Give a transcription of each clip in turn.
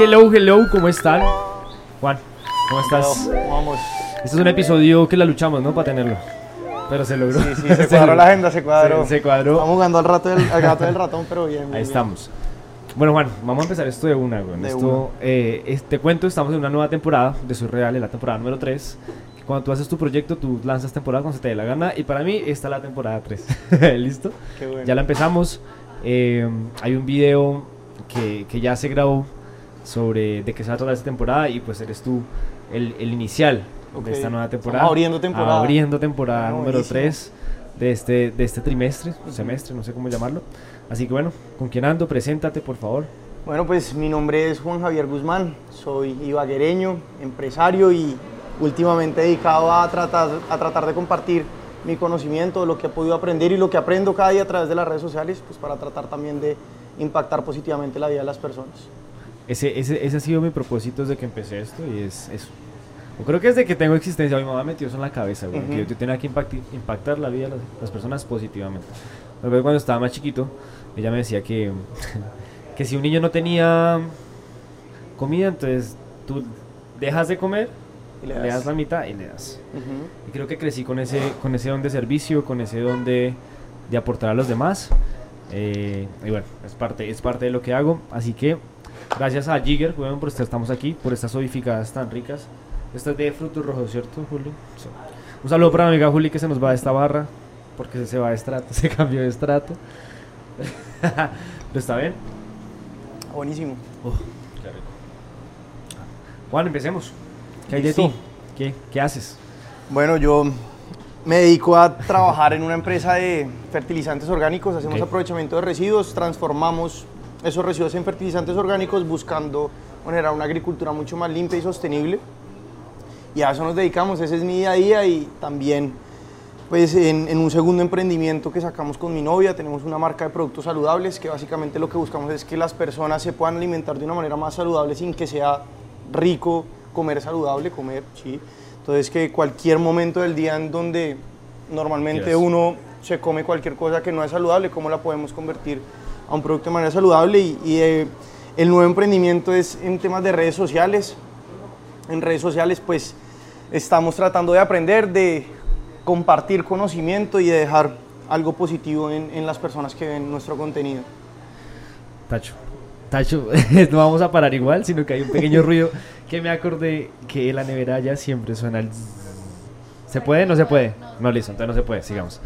Hello, hello, ¿cómo están? Juan, ¿cómo estás? Vamos. Este es un episodio que la luchamos, ¿no? Para tenerlo. Pero se logró. Sí, sí, se cuadró la agenda, se cuadró. Se, se cuadró. Estamos jugando al, rato del, al gato del ratón, pero bien. bien, Ahí bien. estamos. Bueno, Juan, vamos a empezar esto de una, güey. De Esto, una. eh, es- te cuento, estamos en una nueva temporada de Soy Real, en la temporada número 3. Cuando tú haces tu proyecto, tú lanzas temporada cuando se te dé la gana. Y para mí, esta es la temporada 3. ¿Listo? Qué bueno. Ya la empezamos. Eh, hay un video que, que ya se grabó sobre de qué se va a tratar esta temporada y pues eres tú el, el inicial Ok. de esta nueva Estamos temporada. abriendo temporada. Abriendo temporada Ah, número buenísimo. 3 de este, de este trimestre, semestre, no sé cómo llamarlo. Así que bueno, ¿con quién ando? Preséntate, por favor. Bueno, pues mi nombre es Juan Javier Guzmán, soy ibaguereño, empresario y últimamente dedicado a tratar, a tratar de compartir mi conocimiento, lo que he podido aprender y lo que aprendo cada día a través de las redes sociales, pues para tratar también de impactar positivamente la vida de las personas. Ese, ese, ese ha sido mi propósito desde que empecé esto y es eso. Yo creo que desde que tengo existencia, mi mamá metió eso en la cabeza, güey, que yo tenía que impacti- impactar la vida de las, las personas positivamente. Luego cuando estaba más chiquito, ella me decía que, que si un niño no tenía comida, entonces tú dejas de comer, Y le le das, la mitad y le das. Y creo que crecí con ese, con ese don de servicio, con ese don de, de aportar a los demás. Eh, y bueno, es parte, es parte de lo que hago. Así que gracias a Jigger, por estar, estamos aquí, por estas sodificadas tan ricas. Esta es de frutos rojos, ¿cierto, Juli? Sí. Un saludo para mi amiga Juli que se nos va de esta barra, porque se va de estrato, se cambió de estrato. ¿Pero está bien? Buenísimo. Juan, empecemos. ¿Qué hay de ti? ¿Qué, ¿Qué haces? Bueno, yo me dedico a trabajar en una empresa de fertilizantes orgánicos, hacemos aprovechamiento de residuos, transformamos esos residuos en fertilizantes orgánicos buscando generar una agricultura mucho más limpia y sostenible. Y a eso nos dedicamos, ese es mi día a día y también pues en, en un segundo emprendimiento que sacamos con mi novia, tenemos una marca de productos saludables que básicamente lo que buscamos es que las personas se puedan alimentar de una manera más saludable sin que sea rico comer saludable, comer, sí. Entonces que cualquier momento del día en donde normalmente Quieras. uno se come cualquier cosa que no es saludable, ¿cómo la podemos convertir a un producto de manera saludable? Y, y, eh, el nuevo emprendimiento es en temas de redes sociales. En redes sociales pues estamos tratando de aprender, de compartir conocimiento y de dejar algo positivo en, en las personas que ven nuestro contenido. Tacho. Tacho, no vamos a parar igual, sino que hay un pequeño ruido que me acordé que la nevera ya siempre suena el... ¿Se puede? ¿No se puede? No, listo, entonces no se puede, sigamos.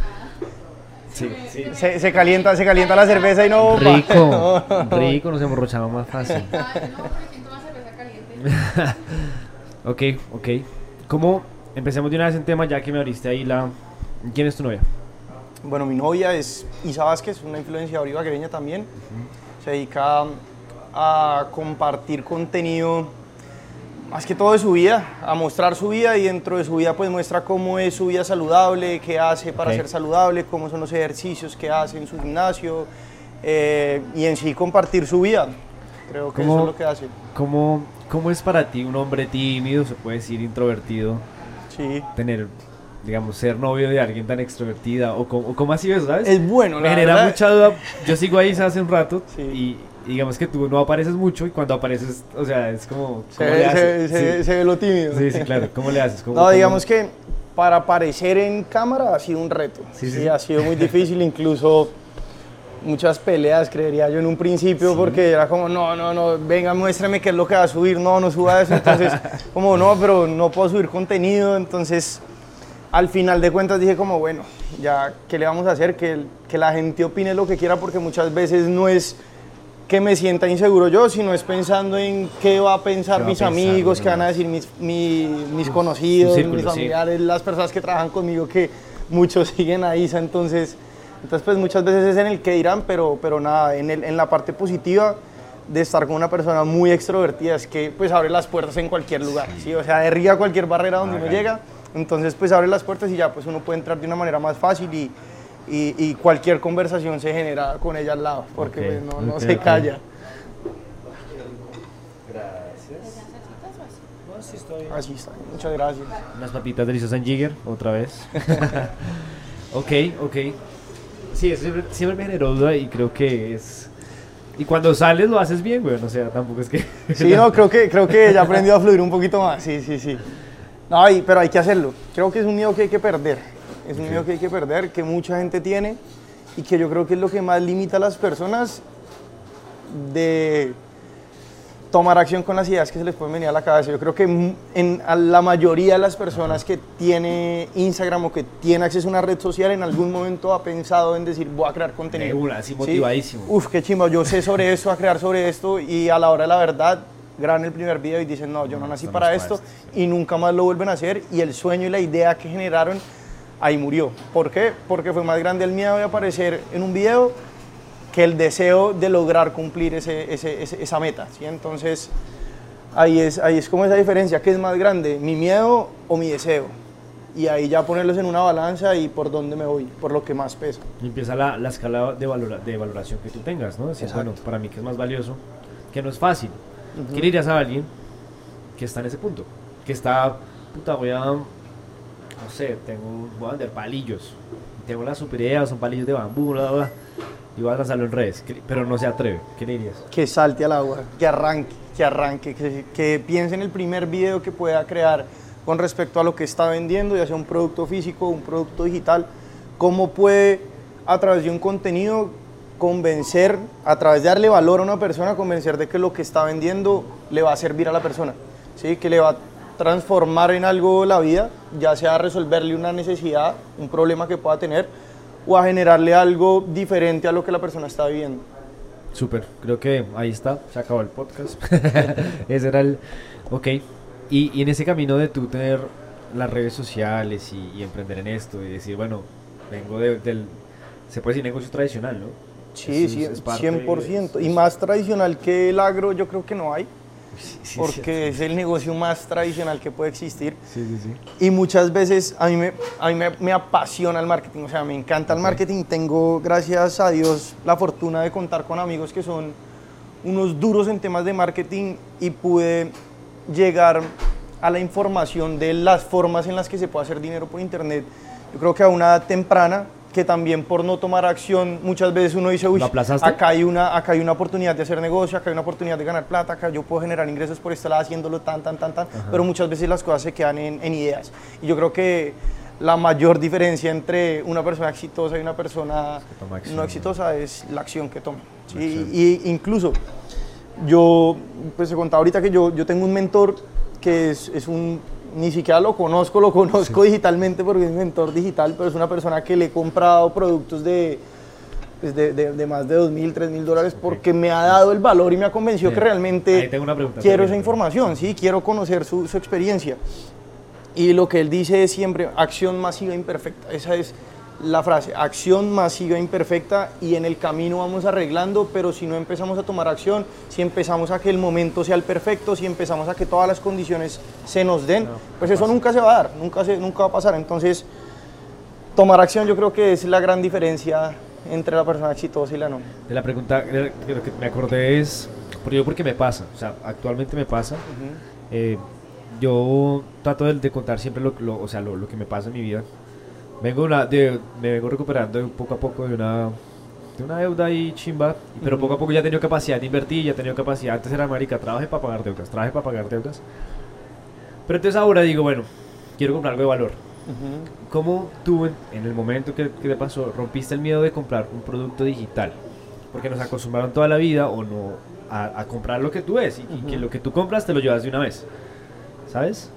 Sí, sí. Se, se calienta, se calienta la cerveza y no... Rico, rico, nos emborrachamos más fácil. No, porque siento más cerveza caliente. Ok, ok. ¿Cómo? Empecemos de una vez en tema, ya que me abriste ahí la... ¿Quién es tu novia? Bueno, mi novia es Isa Vázquez, una influenciadora ibaguereña también. Se dedica a compartir contenido, más que todo de su vida, a mostrar su vida y dentro de su vida pues muestra cómo es su vida saludable, qué hace para Ok. ser saludable, cómo son los ejercicios que hace en su gimnasio eh, y en sí compartir su vida. Creo que eso ¿Cómo- es lo que hace. ¿Cómo, ¿Cómo es para ti un hombre tímido, se puede decir introvertido, Sí. tener, digamos, ser novio de alguien tan extrovertida? ¿O cómo, o cómo sido eso, sabes? Es bueno, Me la genera verdad. mucha duda. Yo sigo ahí hace un rato Sí. y y digamos que tú no apareces mucho y cuando apareces, o sea, es como... Se, ¿cómo ve- le se- haces? se- sí. se ve lo tímido. sí, sí, claro. ¿Cómo le haces? ¿Cómo- No, cómo- digamos que para aparecer en cámara ha sido un reto. Sí, Sí, sí, sí. ha sido muy difícil, incluso muchas peleas, creería yo en un principio, porque era como, no, no, no, venga, muéstrame qué es lo que va a subir, no, no suba eso. Entonces, como, no, pero no puedo subir contenido. Entonces, al final de cuentas dije como, bueno, ya, ¿qué le vamos a hacer? Que, que la gente opine lo que quiera, porque muchas veces no es que me sienta inseguro yo, sino es pensando en qué va a pensar ¿Qué va a mis pensar amigos, qué van a decir mis, mi- mis conocidos, círculo, mis sí. familiares, las personas que trabajan conmigo, que muchos siguen a Isa, entonces, entonces pues muchas veces es en el que dirán, pero, pero nada, en, el- en la parte positiva de estar con una persona muy extrovertida es que pues abre las puertas en cualquier lugar, ¿sí? o sea, derriba cualquier barrera donde uno Hágale. llega, entonces pues abre las puertas y ya pues uno puede entrar de una manera más fácil y, y, y cualquier conversación se genera con ella al lado, porque Ok, pues, no, no ok, se calla. Así está, muchas gracias. Unas papitas deliciosas en Jigger, otra vez. ok, ok. Sí, eso siempre, siempre me generó duda y creo que es Y cuando sales lo haces bien, güey. O sea, tampoco es que. Sí, no, creo que, creo que ya aprendió a fluir un poquito más. Sí, sí, sí. No, y- pero hay que hacerlo. Creo que es un miedo que hay que perder. Es un miedo que hay que perder, que mucha gente tiene y que yo creo que es lo que más limita a las personas de tomar acción con las ideas que se les pueden venir a la cabeza. Yo creo que en a la mayoría de las personas que tiene Instagram o que tiene acceso a una red social en algún momento ha pensado en decir voy a crear contenido. De una, así ¿Sí? motivadísimo. Uf, qué chimba, yo sé sobre eso, a crear sobre esto y a la hora de la verdad graban el primer video y dicen no, yo no nací esto para esto y nunca más lo vuelven a hacer y el sueño y la idea que generaron ahí murió. ¿Por qué? Porque fue más grande el miedo de aparecer en un video que el deseo de lograr cumplir ese, esa meta. ¿sí? Entonces, ahí es, ahí es como esa diferencia, ¿qué es más grande? ¿Mi miedo o mi deseo? Y ahí ya ponerlos en una balanza y por dónde me voy, por lo que más pesa. Y empieza la, la escala de, valora- de valoración que tú tengas, ¿no? Decir, bueno, para mí que es más valioso, que no es fácil. ¿Qué le dirías a alguien que está en ese punto? Que está, puta, voy a, no sé, tengo, voy a vender palillos. Tengo la super idea, son palillos de bambú, bla, bla, y voy a lanzarlo en redes, ¿Qué- pero no se atreve. ¿Qué le dirías? que salte al agua, que arranque, que arranque, que, piense en el primer video que pueda crear con respecto a lo que está vendiendo, ya sea un producto físico un producto digital, cómo puede a través de un contenido convencer, a través de darle valor a una persona, convencer de que lo que está vendiendo le va a servir a la persona, ¿sí? que le va transformar en algo la vida, ya sea resolverle una necesidad, un problema que pueda tener, o a generarle algo diferente a lo que la persona está viviendo. Súper, creo que ahí está, se acabó el podcast. Ese era el... Ok, y, y en ese camino de tú tener las redes sociales y, y emprender en esto y decir, bueno, vengo de- del... Se puede decir negocio tradicional, ¿no? Sí, Eso sí, es- es parte 100%. de- Y más tradicional que el agro, yo creo que no hay, Sí, sí, porque es el negocio más tradicional que puede existir. Sí, sí, sí. Y muchas veces a mí, me, a mí me, me apasiona el marketing, o sea, me encanta el marketing. Tengo, gracias a Dios, la fortuna de contar con amigos que son unos duros en temas de marketing y pude llegar a la información de las formas en las que se puede hacer dinero por internet. Yo creo que a una edad temprana, que también por no tomar acción, muchas veces uno dice, uy, acá hay, una, acá hay una oportunidad de hacer negocio, acá hay una oportunidad de ganar plata, acá yo puedo generar ingresos por este lado haciéndolo tan, tan, tan, tan, pero muchas veces las cosas se quedan en, en ideas. Y yo creo que la mayor diferencia entre una persona exitosa y una persona acción, no exitosa es la acción que toma. ¿sí? Acción. Y incluso yo, pues se contaba ahorita que yo, yo tengo un mentor que es, es un, ni siquiera lo conozco, lo conozco digitalmente porque es mi mentor digital, pero es una persona que le he comprado productos de, pues, de, de- de más de 2.000, 3.000 dólares porque me ha dado el valor y me ha convencido Bien. que realmente Ahí tengo una pregunta quiero esa información, ¿sí? quiero conocer su, su experiencia. Y lo que él dice es siempre acción masiva imperfecta. Esa es la frase, acción masiva imperfecta y en el camino vamos arreglando, pero si no empezamos a tomar acción, si empezamos a que el momento sea el perfecto, si empezamos a que todas las condiciones se nos den, No, pues eso pasa. nunca se va a dar, nunca, se, nunca va a pasar. Entonces, tomar acción yo creo que es la gran diferencia entre la persona exitosa y la no. De la pregunta que me acordé es, porque yo porque me pasa, o sea, actualmente me pasa, eh, yo trato de, de contar siempre lo, lo- o sea, lo, lo que me pasa en mi vida. Vengo una, de, me vengo recuperando poco a poco de una, de una deuda y chimba, pero poco a poco ya he tenido capacidad de invertir, ya he tenido capacidad, antes era marica, trabajé para pagar deudas, trabajé para pagar deudas. Pero entonces ahora digo, bueno, quiero comprar algo de valor. ¿Cómo tú en, en el momento que, que te pasó rompiste el miedo de comprar un producto digital? Porque nos acostumbraron toda la vida o no a, a comprar lo que tú ves y, y que lo que tú compras te lo llevas de una vez. ¿Sabes?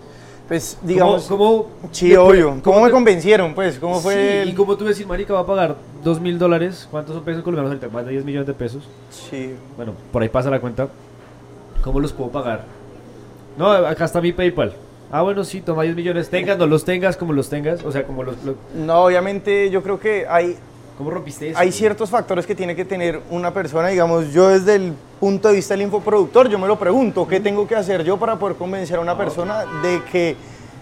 Pues digamos, ¿Cómo, cómo, sí, obvio, ¿cómo me te- convencieron? Pues, ¿cómo fue? Sí, el- y como tú decir, marica, va a pagar dos mil dólares. ¿Cuántos son pesos colombianos ahorita? Más de 10 millones de pesos. Sí, Bueno, por ahí pasa la cuenta. ¿Cómo los puedo pagar? No, acá está mi PayPal. Ah, bueno, sí, toma 10 millones. Tengas, no los tengas como los tengas. O sea, como los... lo- No, obviamente yo creo que hay, ¿Cómo rompiste eso? hay ciertos factores que tiene que tener una persona, digamos, yo desde el punto de vista del infoproductor, yo me lo pregunto, ¿qué tengo que hacer yo para poder convencer a una persona de que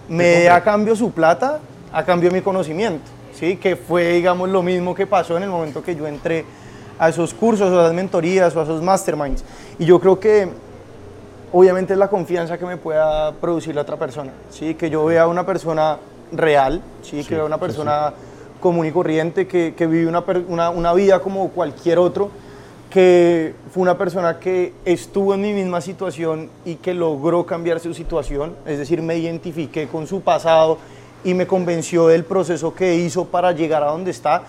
me dé a cambio su plata, a cambio de mi conocimiento? ¿Sí? Que fue, digamos, lo mismo que pasó en el momento que yo entré a esos cursos, o a esas mentorías, o a esos masterminds. Y yo creo que obviamente es la confianza que me pueda producir la otra persona, ¿sí? que yo vea a una persona real, ¿sí? Sí, que vea a una sí, persona común y corriente, que, que vive una, una, una vida como cualquier otro, que fue una persona que estuvo en mi misma situación y que logró cambiar su situación, es decir, me identifiqué con su pasado y me convenció del proceso que hizo para llegar a donde está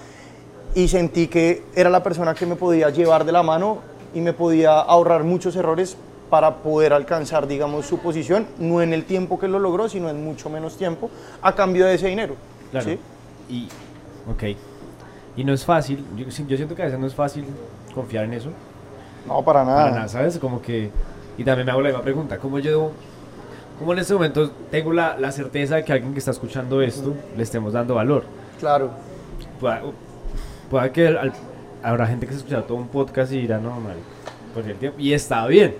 y sentí que era la persona que me podía llevar de la mano y me podía ahorrar muchos errores para poder alcanzar, digamos, su posición, no en el tiempo que lo logró, sino en mucho menos tiempo, a cambio de ese dinero. Claro. ¿sí? Y, ok. Y no es fácil, yo, yo siento que a veces no es fácil confiar en eso. No, para nada. Para nada, ¿sabes? Como que... Y también me hago la misma pregunta, ¿cómo yo... ¿Cómo en este momento tengo la, la certeza de que alguien que está escuchando esto le estemos dando valor? Claro. Pueda, pueda que al- habrá gente que se escucha todo un podcast y dirá, no, mal, por el tiempo. Y está bien.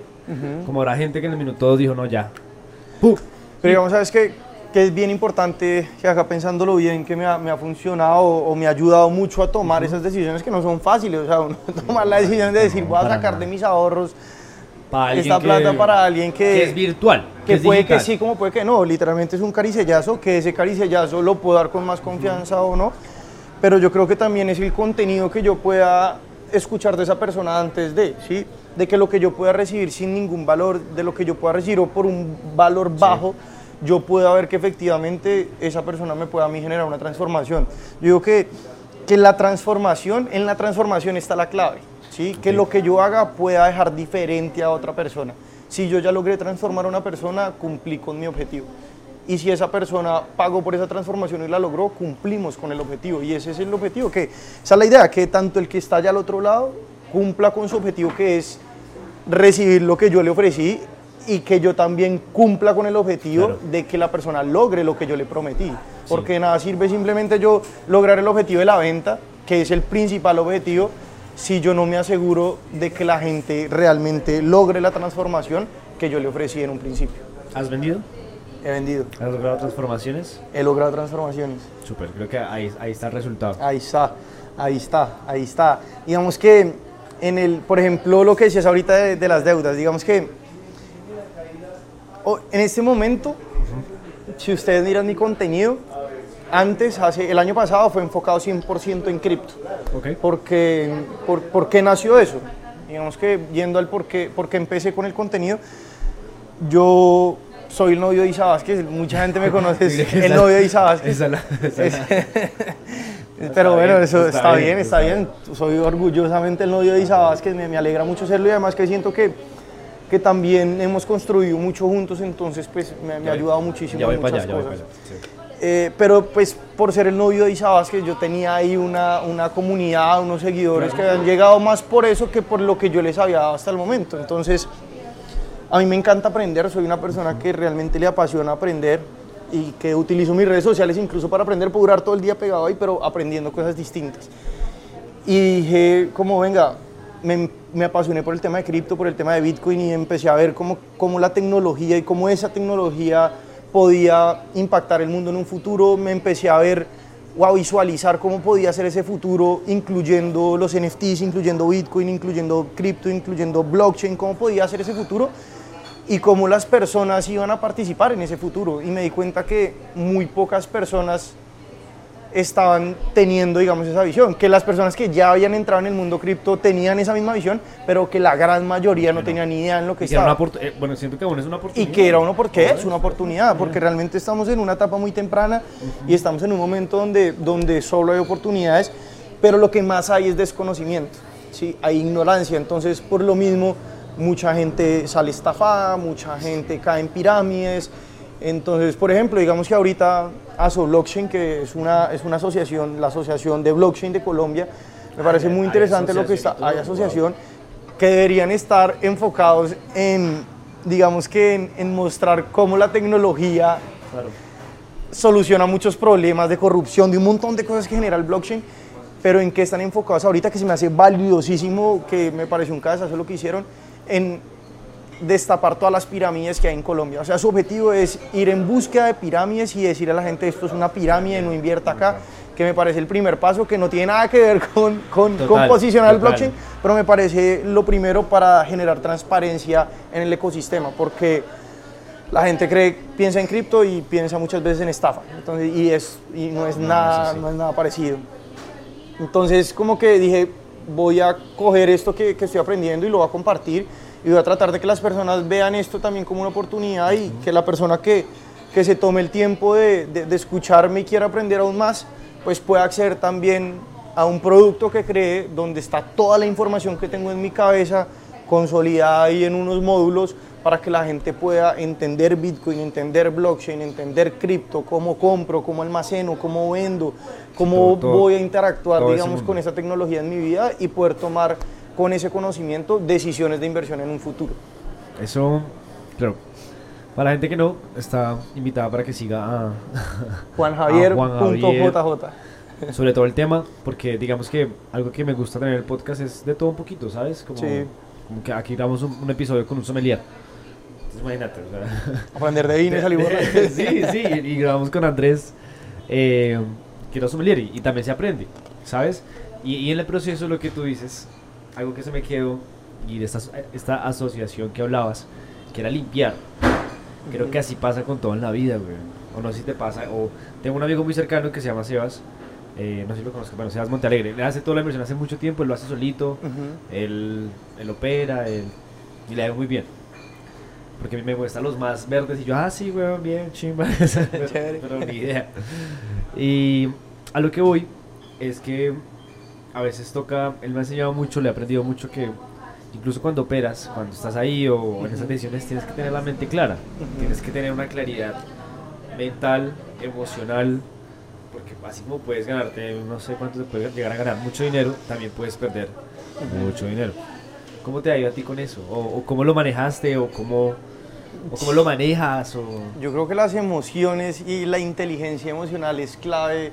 Como habrá gente que en el minuto dos dijo, no, ya. ¡Puf! Pero digamos, ¿sabes qué? Que es bien importante que acá pensándolo bien, que me ha, me ha funcionado o, o me ha ayudado mucho a tomar esas decisiones que no son fáciles. O sea, uno tomar la decisión de decir, voy a sacar de mis ahorros Para esta que- plata para alguien que, que es virtual. que es puede que digital. sí, como puede que no. Literalmente es un caricellazo, que ese caricellazo lo puedo dar con más confianza o no. Pero yo creo que también es el contenido que yo pueda escuchar de esa persona antes de, ¿sí? De que lo que yo pueda recibir sin ningún valor, de lo que yo pueda recibir o por un valor bajo, yo pueda ver que efectivamente esa persona me pueda a mí generar una transformación. Yo digo que, que la transformación, en la transformación está la clave, ¿sí? Que lo que yo haga pueda dejar diferente a otra persona. Si yo ya logré transformar a una persona, cumplí con mi objetivo. Y si esa persona pagó por esa transformación y la logró, cumplimos con el objetivo. Y ese es el objetivo, que esa es la idea, que tanto el que está allá al otro lado cumpla con su objetivo, que es recibir lo que yo le ofrecí y que yo también cumpla con el objetivo Claro. de que la persona logre lo que yo le prometí. Porque nada sirve simplemente yo lograr el objetivo de la venta, que es el principal objetivo, si yo no me aseguro de que la gente realmente logre la transformación que yo le ofrecí en un principio. ¿Has vendido? He vendido, ¿Has logrado transformaciones? he logrado transformaciones. Súper, creo que ahí, ahí está el resultado. Ahí está, ahí está, ahí está. Digamos que en el, por ejemplo, lo que decías ahorita de, de las deudas, digamos que o- en este momento, si ustedes miran mi contenido, antes, hace, el año pasado fue enfocado 100% en cripto. Ok. Porque, por, ¿Por qué nació eso? Digamos que yendo al por qué, por qué empecé con el contenido, yo soy el novio de Isa Vázquez, mucha gente me conoce, es el novio de Isa Vázquez. Esa la- esa la- Pero bueno, bien, eso está está, bien, está bien. Soy orgullosamente el novio de Isa Vázquez, me, me alegra mucho serlo y además que siento que, que también hemos construido mucho juntos, entonces pues me, me ha ayudado muchísimo Ya voy en para muchas allá, ya voy cosas. para allá. sí. Eh, pero pues por ser el novio de Isa Vázquez yo tenía ahí una, una comunidad, unos seguidores que habían llegado más por eso que por lo que yo les había dado hasta el momento. Entonces a mí me encanta aprender, soy una persona que realmente le apasiona aprender y que utilizo mis redes sociales incluso para aprender, puedo durar todo el día pegado ahí, pero aprendiendo cosas distintas. Y dije, como venga, me, me apasioné por el tema de cripto, por el tema de Bitcoin y empecé a ver cómo, cómo la tecnología y cómo esa tecnología podía impactar el mundo en un futuro. Me empecé a ver o a visualizar cómo podía ser ese futuro, incluyendo los NFTs, incluyendo Bitcoin, incluyendo cripto, incluyendo blockchain, cómo podía ser ese futuro y cómo las personas iban a participar en ese futuro. Y me di cuenta que muy pocas personas estaban teniendo, digamos, esa visión, que las personas que ya habían entrado en el mundo cripto tenían esa misma visión, pero que la gran mayoría no tenía ni idea en lo que Y estaba. eh, bueno, siento que es una Y oportunidad. que era una oportunidad, es una oportunidad, porque realmente estamos en una etapa muy temprana y estamos en un momento donde, donde solo hay oportunidades, pero lo que más hay es desconocimiento, ¿sí? hay ignorancia, entonces por lo mismo mucha gente sale estafada, mucha gente cae en pirámides, entonces por ejemplo, digamos que ahorita ASO Blockchain, que es una, es una asociación, la Asociación de Blockchain de Colombia, me parece hay- muy interesante lo que está, hay asociación que deberían estar enfocados en, digamos que en, en mostrar cómo la tecnología Claro. soluciona muchos problemas de corrupción, de un montón de cosas que genera el blockchain, pero en qué están enfocados ahorita que se me hace valiosísimo, que me pareció un cabezazo lo que hicieron, en destapar todas las pirámides que hay en Colombia. O sea, su objetivo es ir en búsqueda de pirámides y decir a la gente esto es una pirámide, no invierta acá, que me parece el primer paso, que no tiene nada que ver con, con, con Total, posicionar el total. blockchain, pero me parece lo primero para generar transparencia en el ecosistema, porque la gente cree, piensa en cripto y piensa muchas veces en estafa, entonces, y, es, y no, es No, nada, es así. no es nada parecido. Entonces, como que dije, voy a coger esto que, que estoy aprendiendo y lo voy a compartir y voy a tratar de que las personas vean esto también como una oportunidad y que la persona que, que se tome el tiempo de, de- de escucharme y quiera aprender aún más, pues pueda acceder también a un producto que cree donde está toda la información que tengo en mi cabeza consolidada ahí en unos módulos para que la gente pueda entender Bitcoin, entender blockchain, entender cripto, cómo compro, cómo almaceno, cómo vendo, cómo todo- voy a interactuar, digamos, con esa tecnología en mi vida y poder tomar con ese conocimiento decisiones de inversión en un futuro. Eso, claro. Para la gente que no, está invitada para que siga a, Juan Javier. Juan Javier, JJ. sobre todo el tema, porque digamos que algo que me gusta tener en el podcast es de todo un poquito, ¿sabes? Como, Sí. como que aquí grabamos un, un episodio con un sommelier. Entonces, imagínate, o sea, Aprender de vino y salir borracho. sí, sí, y, y grabamos con Andrés, eh, que era sommelier, y, y también se aprende, ¿sabes? Y, y en el proceso lo que tú dices, algo que se me quedó, y de esta, esta asociación que hablabas, que era limpiar. Creo que así pasa con todo en la vida, güey. O no sé si te pasa, o tengo un amigo muy cercano que se llama Sebas, eh, no sé si lo conozco, bueno, Sebas Montealegre, él hace toda la inversión hace mucho tiempo, él lo hace solito, él, él opera, él, y le ido muy bien. Porque a mí me gustan los más verdes y yo, ah, sí, weón, bien, chimba. pero, pero ni idea. Y a lo que voy es que a veces toca, él me ha enseñado mucho, le he aprendido mucho que incluso cuando operas, cuando estás ahí o en esas decisiones, tienes que tener la mente clara. Tienes que tener una claridad mental, emocional, porque así como puedes ganarte, no sé cuánto te puedes llegar a ganar mucho dinero, también puedes perder mucho dinero. ¿Cómo te ha ido a ti con eso? ¿O, o cómo lo manejaste? ¿O cómo, o cómo lo manejas? O... Yo creo que las emociones y la inteligencia emocional es clave.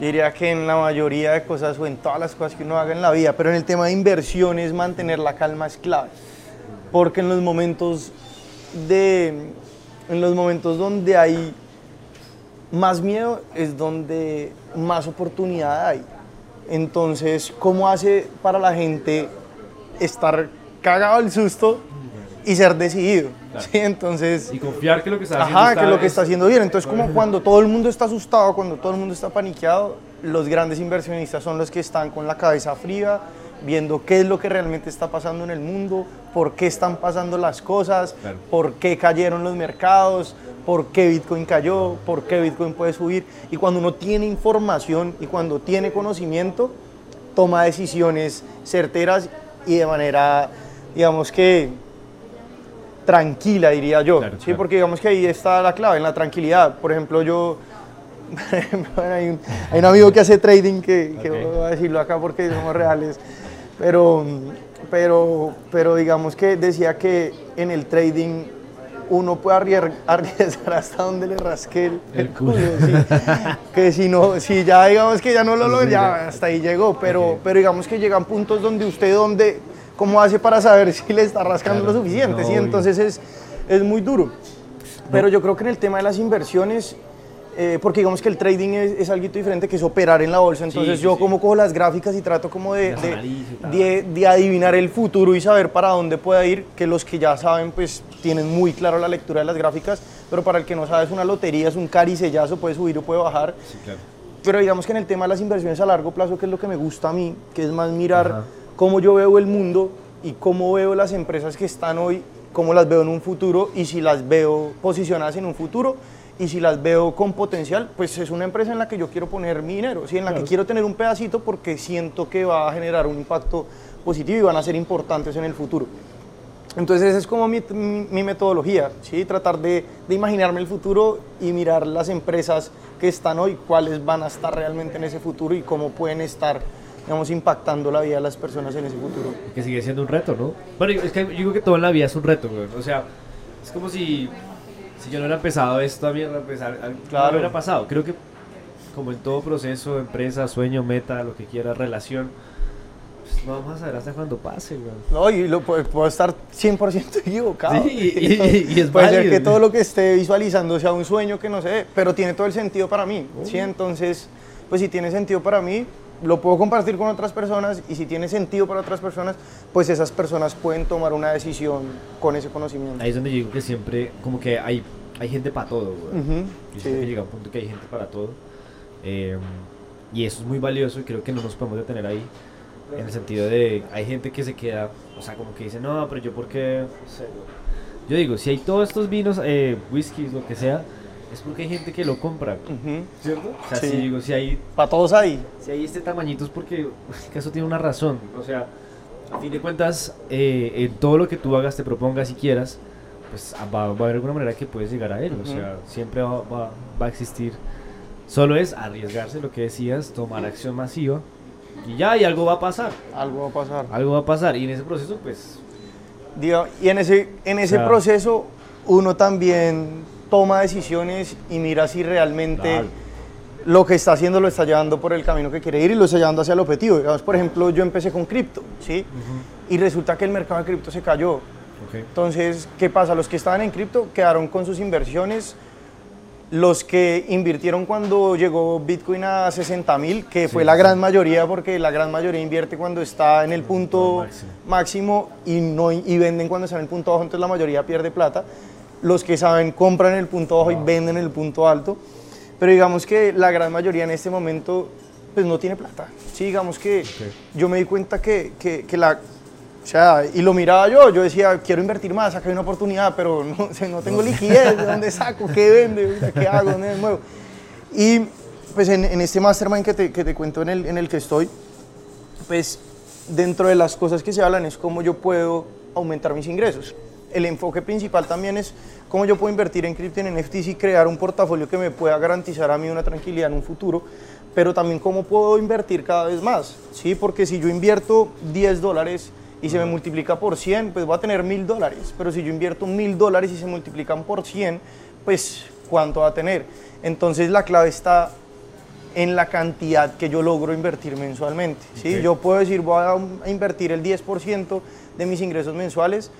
Diría que en la mayoría de cosas o en todas las cosas que uno haga en la vida, pero en el tema de inversiones mantener la calma es clave. Porque en los momentos de en los momentos donde hay más miedo es donde más oportunidad hay. Entonces, ¿cómo hace para la gente estar cagado el susto y ser decidido? Claro. ¿Sí? Entonces, Y confiar que lo que estás haciendo Ajá, que lo que es- está haciendo bien. Entonces, como cuando todo el mundo está asustado, cuando todo el mundo está paniqueado, los grandes inversionistas son los que están con la cabeza fría, viendo qué es lo que realmente está pasando en el mundo, por qué están pasando las cosas, Claro. por qué cayeron los mercados, por qué Bitcoin cayó, por qué Bitcoin puede subir. Y cuando uno tiene información y cuando tiene conocimiento, toma decisiones certeras y de manera, digamos que tranquila, diría yo. Claro, sí, claro. porque digamos que ahí está la clave, en la tranquilidad. Por ejemplo, yo. bueno, hay, un, hay un amigo que hace trading que, que Ok. voy a decirlo acá porque somos reales. Pero, pero, pero digamos que decía que en el trading uno puede arriesgar, hasta donde le rasque el, El el culo. sí. que si no, si ya digamos que ya no lo Sí, logra, hasta ahí llegó. Pero, Ok. pero digamos que llegan puntos donde usted, donde, ¿cómo hace para saber si le está rascando Claro, lo suficiente? no, ¿sí? Entonces es, es muy duro. Pero yo creo que en el tema de las inversiones, eh, porque digamos que el trading es, es algo diferente que es operar en la bolsa, entonces sí, yo sí. como cojo las gráficas y trato como de, de, de- de adivinar el futuro y saber para dónde pueda ir, que los que ya saben pues tienen muy claro la lectura de las gráficas, pero para el que no sabe es una lotería, es un caricellazo, puede subir o puede bajar. Sí, claro. Pero digamos que en el tema de las inversiones a largo plazo, que es lo que me gusta a mí, que es más mirar Ajá. Cómo yo veo el mundo y cómo veo las empresas que están hoy, cómo las veo en un futuro y si las veo posicionadas en un futuro y si las veo con potencial, pues es una empresa en la que yo quiero poner mi dinero, ¿sí? en la que quiero tener un pedacito porque siento que va a generar un impacto positivo y van a ser importantes en el futuro. Entonces esa es como mi, mi- mi metodología, ¿sí? tratar de, de imaginarme el futuro y mirar las empresas que están hoy, cuáles van a estar realmente en ese futuro y cómo pueden estar digamos, impactando la vida de las personas en ese futuro. Que sigue siendo un reto, ¿no? Bueno, es que yo digo que todo en la vida es un reto, güey. O sea, es como si, si yo no hubiera empezado esto a mierda, pues al- al- no Claro. hubiera pasado. Creo que como en todo proceso, empresa, sueño, meta, lo que quiera, relación, pues no vamos a saber hasta cuando pase, güey. No, y lo, puedo, estar 100% equivocado. Sí, y- y- y es Puede ser válido. que todo lo que esté visualizando sea un sueño que no sé, pero tiene todo el sentido para mí. ¿sí? Entonces, pues si tiene sentido para mí, lo puedo compartir con otras personas y si tiene sentido para otras personas, pues esas personas pueden tomar una decisión con ese conocimiento. Ahí es donde yo digo que siempre, como que hay, hay gente para todo, güey. Ujú, Yo sí. que llega un punto que hay gente para todo. eh, y eso es muy valioso y creo que no nos podemos detener ahí. En el sentido de, hay gente que se queda, o sea, como que dice, no, pero yo porque... Yo digo, si hay todos estos vinos, eh, whiskies, lo que sea, es porque hay gente que lo compra, Ujú. ¿cierto? O sea, Sí. si digo, si hay, Para todos ahí. si hay este tamañito es porque es que eso tiene una razón. O sea, a fin de cuentas, eh, en todo lo que tú hagas, te propongas y quieras, pues ah, va, va a haber alguna manera que puedes llegar a él. O Ujú. sea, siempre va, va- va a existir. Solo es arriesgarse, lo que decías, tomar acción masiva y ya, y algo va a pasar. Algo va a pasar. Algo va a pasar. Y en ese proceso, pues, Diga- y en ese, en ese sea- proceso uno también toma decisiones y mira si realmente Claro. lo que está haciendo lo está llevando por el camino que quiere ir y lo está llevando hacia el objetivo. Digamos, por ejemplo, yo empecé con cripto, ¿sí? Y resulta que el mercado de cripto se cayó. Entonces, ¿qué pasa? Los que estaban en cripto quedaron con sus inversiones. Los que invirtieron cuando llegó Bitcoin a 60 mil, que fue la sí. gran mayoría, porque la gran mayoría invierte cuando está en el punto máximo. máximo y, no, y venden cuando está en el punto bajo, entonces la mayoría pierde plata. Los que saben compran en el punto bajo y venden en el punto alto. Pero digamos que la gran mayoría en este momento pues no tiene plata. Sí, digamos que yo me di cuenta que, que, que la... O sea, y lo miraba yo, yo decía, quiero invertir más, acá hay una oportunidad, pero no, o sea, no tengo liquidez, ¿de dónde saco? ¿Qué vende? ¿Qué hago? ¿Dónde me muevo? Y pues en, en este mastermind que te, que te cuento en el, en el que estoy, pues dentro de las cosas que se hablan es cómo yo puedo aumentar mis ingresos. El enfoque principal también es cómo yo puedo invertir en cripto y en NFTs y crear un portafolio que me pueda garantizar a mí una tranquilidad en un futuro, pero también cómo puedo invertir cada vez más, ¿sí? Porque si yo invierto 10 dólares y se me multiplica por 100, pues voy a tener 1000 dólares, pero si yo invierto 1000 dólares y se multiplican por 100, pues ¿cuánto va a tener? Entonces la clave está en la cantidad que yo logro invertir mensualmente. ¿sí? Yo puedo decir, voy a, a invertir el 10% de mis ingresos mensuales,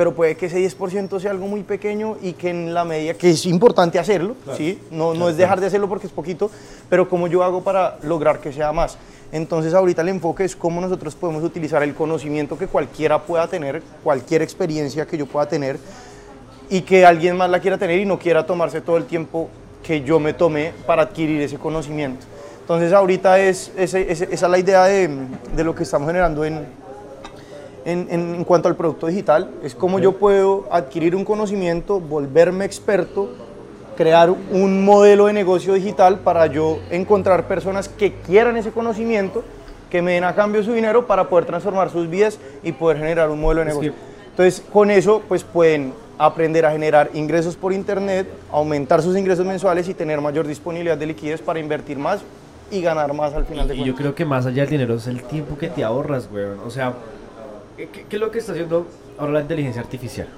pero puede que ese 10% sea algo muy pequeño y que en la medida, que es importante hacerlo, ¿sí? no, no es dejar de hacerlo porque es poquito, pero cómo yo hago para lograr que sea más. Entonces ahorita el enfoque es cómo nosotros podemos utilizar el conocimiento que cualquiera pueda tener, cualquier experiencia que yo pueda tener, y que alguien más la quiera tener y no quiera tomarse todo el tiempo que yo me tomé para adquirir ese conocimiento. Entonces ahorita es, esa es la idea de, de lo que estamos generando en, en, en- en cuanto al producto digital, es cómo yo puedo adquirir un conocimiento, volverme experto, crear un modelo de negocio digital para yo encontrar personas que quieran ese conocimiento, que me den a cambio su dinero para poder transformar sus vidas y poder generar un modelo de negocio. Entonces, con eso, pues pueden aprender a generar ingresos por internet, aumentar sus ingresos mensuales y tener mayor disponibilidad de liquidez para invertir más y ganar más al final de Y yo cuentas. creo que más allá del dinero es el tiempo que te ahorras, weón. O sea, ¿qué, qué es lo que está haciendo ahora la inteligencia artificial?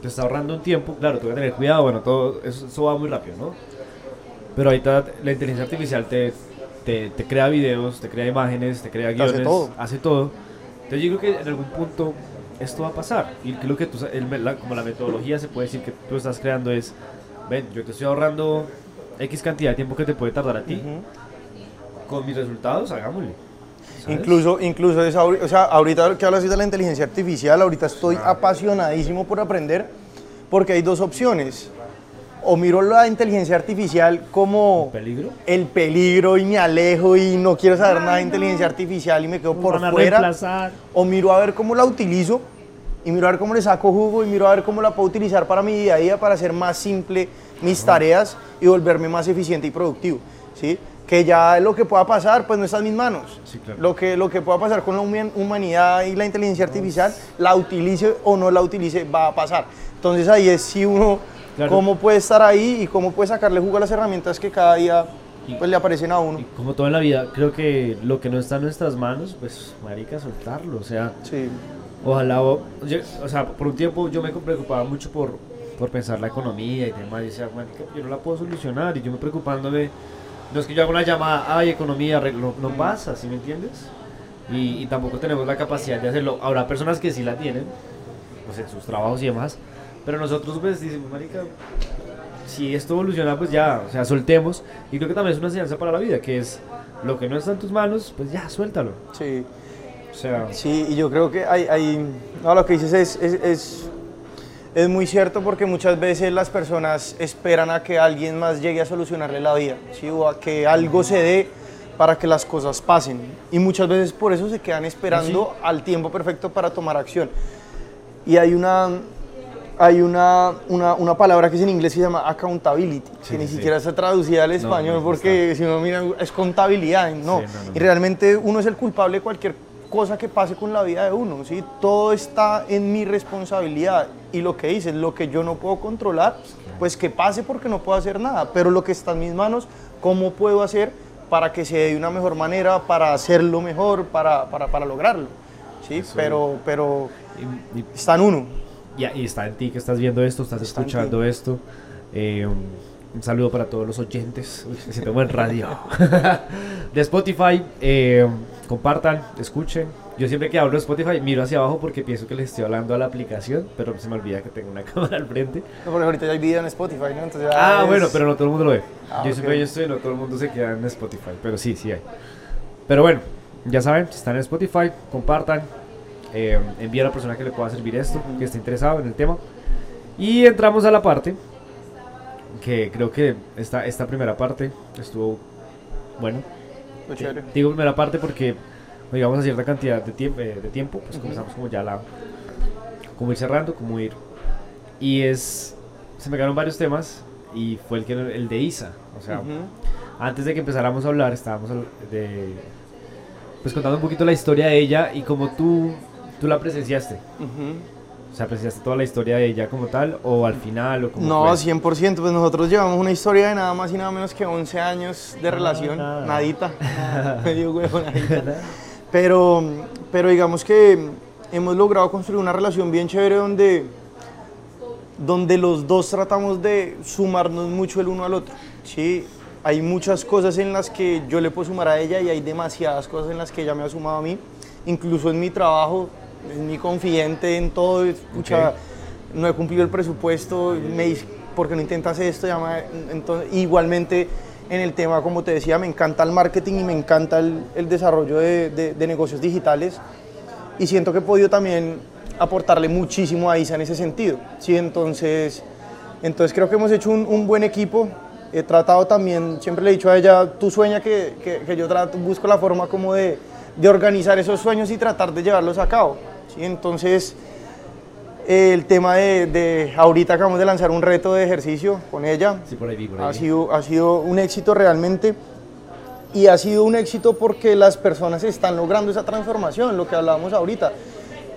Te está ahorrando un tiempo, claro, tú que tener cuidado, bueno, todo eso, eso va muy rápido, ¿no? Pero ahorita la inteligencia artificial te, te, te crea videos, te crea imágenes, te crea Hace guiones, todo. hace todo. Entonces yo creo que en algún punto esto va a pasar. Y creo que tú, el- la- como la metodología se puede decir que tú estás creando es, ven, yo te estoy ahorrando X cantidad de tiempo que te puede tardar a ti. Ujú. Con mis resultados, hagámosle. ¿Sabes? Incluso, incluso es ahori- o sea, ahorita que hablas de la inteligencia artificial, ahorita estoy apasionadísimo por aprender porque hay dos opciones. O miro la inteligencia artificial como ¿Peligro? el peligro y me alejo y no quiero saber nada de inteligencia artificial y me quedo por fuera. reemplazar. O miro a ver cómo la utilizo y miro a ver cómo le saco jugo y miro a ver cómo la puedo utilizar para mi día a día para hacer más simple mis tareas y volverme más eficiente y productivo. ¿sí? Que ya lo que pueda pasar, pues no está en mis manos. Sí, claro. Lo que, lo que pueda pasar con la human- humanidad y la inteligencia artificial, la utilice o no la utilice, va a pasar. Entonces ahí es si uno, Claro. cómo puede estar ahí y cómo puede sacarle jugo a las herramientas que cada día Y- pues, le aparecen a uno. Y como todo en la vida, creo que lo que no está en nuestras manos, pues, marica, soltarlo. O sea, Sí. ojalá, o, yo- o sea, por un tiempo yo me preocupaba mucho por, por pensar la economía y demás. Y decía, marica, yo no la puedo solucionar. Y yo me preocupándome, no es que yo haga una llamada, ay, economía, arreglo", no, pasa, ¿sí me entiendes? Y, y tampoco tenemos la capacidad de hacerlo. Habrá personas que sí la tienen, pues en sus trabajos y demás. Pero nosotros, pues, decimos, marica, si esto evoluciona, pues ya, o sea, soltemos. Y creo que también es una enseñanza para la vida, que es lo que no está en tus manos, pues ya, suéltalo. Sí. O sea, Sí, y yo creo que hay, hay no, lo que dices es, es, es, es muy cierto porque muchas veces las personas esperan a que alguien más llegue a solucionarle la vida, ¿sí? o a que algo se dé para que las cosas pasen. Y muchas veces por eso se quedan esperando al tiempo perfecto para tomar acción. Y hay una, hay una, una, una palabra que es en inglés se llama accountability, Sí, que ni sí, siquiera sí. está traducida al No, español no porque si no miran es contabilidad, no. Sí, no, no, Y no. realmente uno es el culpable de cualquier cosa que pase con la vida de uno, ¿sí? Todo está en mi responsabilidad y lo que dices, lo que yo no puedo controlar, pues que pase porque no puedo hacer nada, pero lo que está en mis manos, ¿cómo puedo hacer para que se dé de una mejor manera, para hacerlo mejor, para, para, para lograrlo? ¿Sí? Eso. Pero, pero está en uno. y- y está en ti que estás viendo esto, estás Está escuchando esto. Eh, un, saludo para todos los oyentes. Uy, siento buen radio. de Spotify. eh, compartan, escuchen. Yo siempre que hablo de Spotify miro hacia abajo porque pienso que les estoy hablando a la aplicación, pero se me olvida que tengo una cámara al frente. No, porque ahorita ya hay video en Spotify, ¿no? Entonces Ah, es- bueno, pero no todo el mundo lo ve. Ah, yo ok. siempre yo estoy, no todo el mundo se queda en Spotify, pero sí, sí hay. Pero bueno, ya saben, si están en Spotify, compartan, eh, envía a la persona que le pueda servir esto, que esté interesado en el tema. Y entramos a la parte, que creo que esta, esta primera parte estuvo, bueno, chévere. digo primera parte porque llegamos a cierta cantidad de, tiemp- eh, de tiempo, pues comenzamos como ya la, como ir cerrando, como ir. Y es, se me quedaron varios temas y fue el, que, el de Isa, o sea, antes de que empezáramos a hablar estábamos de, pues contando un poquito la historia de ella y como tú, tú la presenciaste. Ujú. O sea, presenciaste toda la historia de ella como tal o al final o como No, 100%, pues nosotros llevamos una historia de nada más y nada menos que 11 años de relación, nada. nadita, medio huevo, nadita. Pero, pero digamos que hemos logrado construir una relación bien chévere donde, donde los dos tratamos de sumarnos mucho el uno al otro. ¿sí? Hay muchas cosas en las que yo le puedo sumar a ella y hay demasiadas cosas en las que ella me ha sumado a mí, incluso en mi trabajo, es mi confidente en todo. escucha, no he cumplido el presupuesto, me dice, ¿por qué no intentas esto? Me- entonces, igualmente, en el tema, como te decía, me encanta el marketing y me encanta el, el desarrollo de, de- de negocios digitales. Y siento que he podido también aportarle muchísimo a ISA en ese sentido. ¿sí? Entonces, entonces creo que hemos hecho un, un buen equipo. He tratado también, siempre le he dicho a ella, tú sueña que, que- que yo trato, busco la forma como de, de organizar esos sueños y tratar de llevarlos a cabo. ¿Sí? Entonces, el tema de, de ahorita acabamos de lanzar un reto de ejercicio con ella. Sí, por ahí vi, por ahí Ha sido, ha sido un éxito realmente y ha sido un éxito porque las personas están logrando esa transformación, lo que hablábamos ahorita.